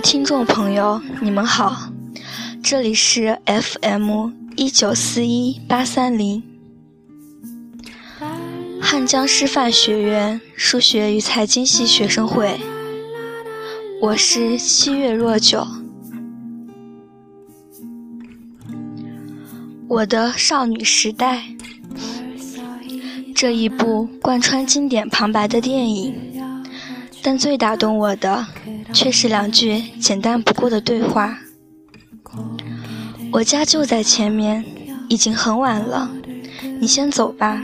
听众朋友，你们好，这里是 FM 一九四一八三零，汉江师范学院数学与财经系学生会，我是七月若九，我的少女时代，这一部贯穿经典旁白的电影，但最打动我的。却是两句简单不过的对话。我家就在前面，已经很晚了，你先走吧。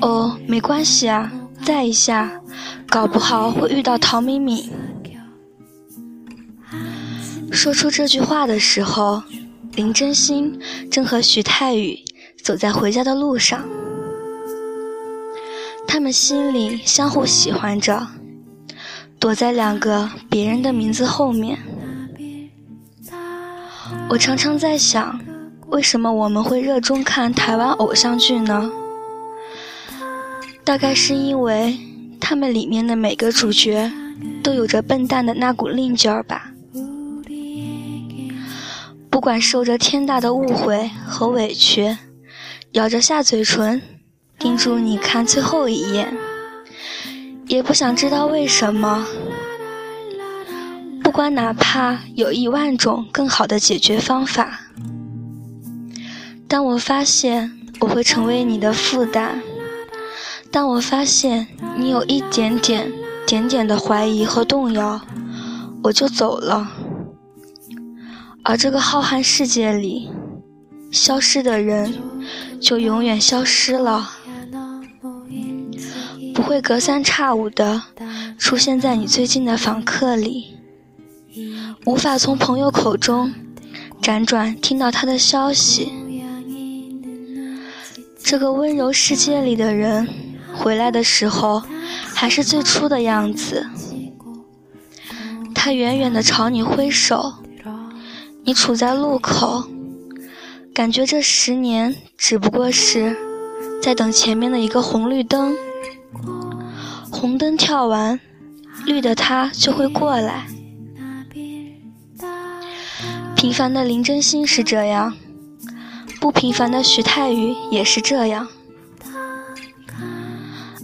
哦，没关系啊，再一下，搞不好会遇到陶敏敏。说出这句话的时候，林真心正和徐太宇走在回家的路上，他们心里相互喜欢着。躲在两个别人的名字后面，我常常在想，为什么我们会热衷看台湾偶像剧呢？大概是因为他们里面的每个主角都有着笨蛋的那股硬劲儿吧。不管受着天大的误会和委屈，咬着下嘴唇，盯住你看最后一眼。也不想知道为什么。不管哪怕有一万种更好的解决方法，当我发现我会成为你的负担，当我发现你有一点点、点点的怀疑和动摇，我就走了。而这个浩瀚世界里，消失的人就永远消失了。不会隔三差五的出现在你最近的访客里，无法从朋友口中辗转听到他的消息。这个温柔世界里的人回来的时候还是最初的样子，他远远的朝你挥手，你处在路口，感觉这十年只不过是在等前面的一个红绿灯。红灯跳完，绿的他就会过来。平凡的林真心是这样，不平凡的徐太宇也是这样。《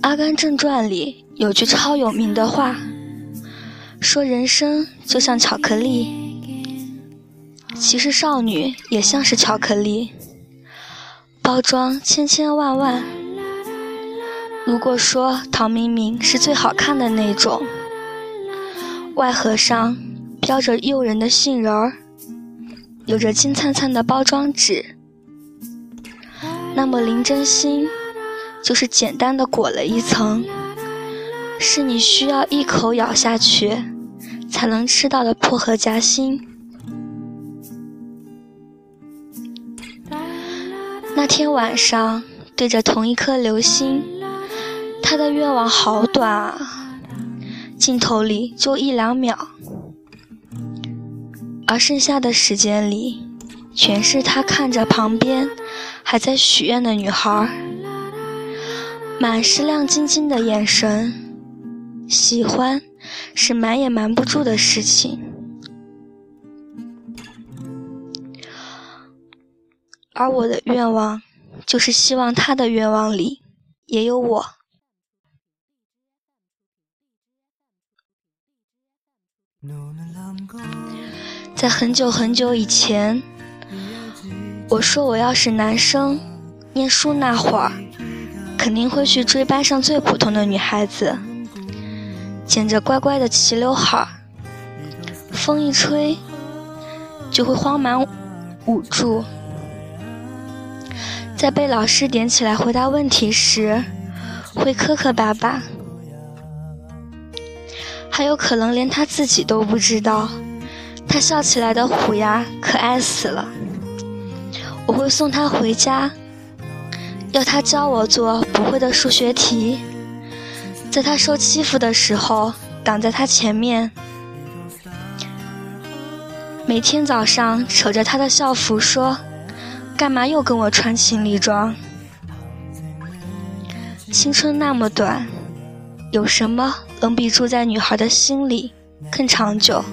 阿甘正传》里有句超有名的话，说人生就像巧克力，其实少女也像是巧克力，包装千千万万。如果说陶明明是最好看的那种，外盒上标着诱人的杏仁儿，有着金灿灿的包装纸，那么林真心就是简单的裹了一层，是你需要一口咬下去才能吃到的薄荷夹心。那天晚上对着同一颗流星。他的愿望好短啊，镜头里就一两秒，而剩下的时间里，全是他看着旁边还在许愿的女孩，满是亮晶晶的眼神。喜欢是瞒也瞒不住的事情，而我的愿望，就是希望他的愿望里也有我。在很久很久以前，我说我要是男生，念书那会儿，肯定会去追班上最普通的女孩子，剪着乖乖的齐刘海，风一吹就会慌忙捂住，在被老师点起来回答问题时，会磕磕巴巴。还有可能连他自己都不知道，他笑起来的虎牙可爱死了。我会送他回家，要他教我做不会的数学题，在他受欺负的时候挡在他前面，每天早上扯着他的校服说：“干嘛又跟我穿情侣装？”青春那么短。有什么能比住在女孩的心里更长久。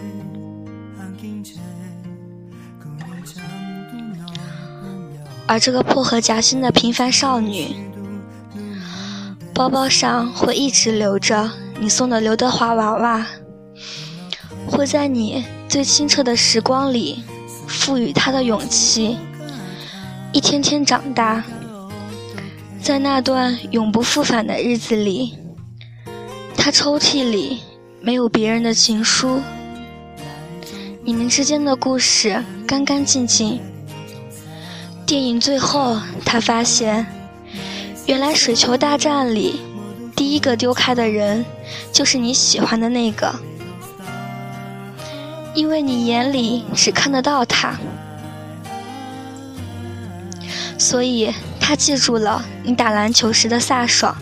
而这个破壳夹心的平凡少女，包包上会一直留着你送的刘德华娃娃，会在你最清澈的时光里赋予她的勇气，一天天长大。在那段永不复返的日子里，他抽屉里没有别人的情书，你们之间的故事干干净净。电影最后，他发现，原来水球大战里，第一个丢开的人就是你喜欢的那个，因为你眼里只看得到他，所以他记住了你打篮球时的飒爽，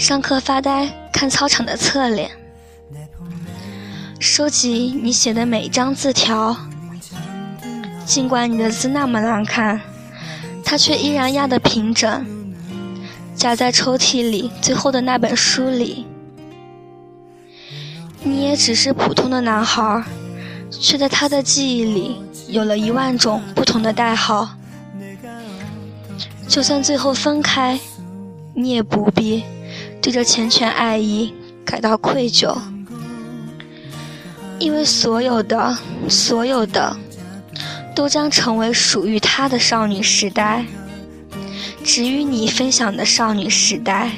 上课发呆看操场的侧脸，收集你写的每一张字条。尽管你的字那么难看，它却依然压得平整，夹在抽屉里最后的那本书里。你也只是普通的男孩，却在他的记忆里有了一万种不同的代号。就算最后分开，你也不必对着缱绻爱意感到愧疚，因为所有的，所有的。都将成为属于他的少女时代，只与你分享的少女时代。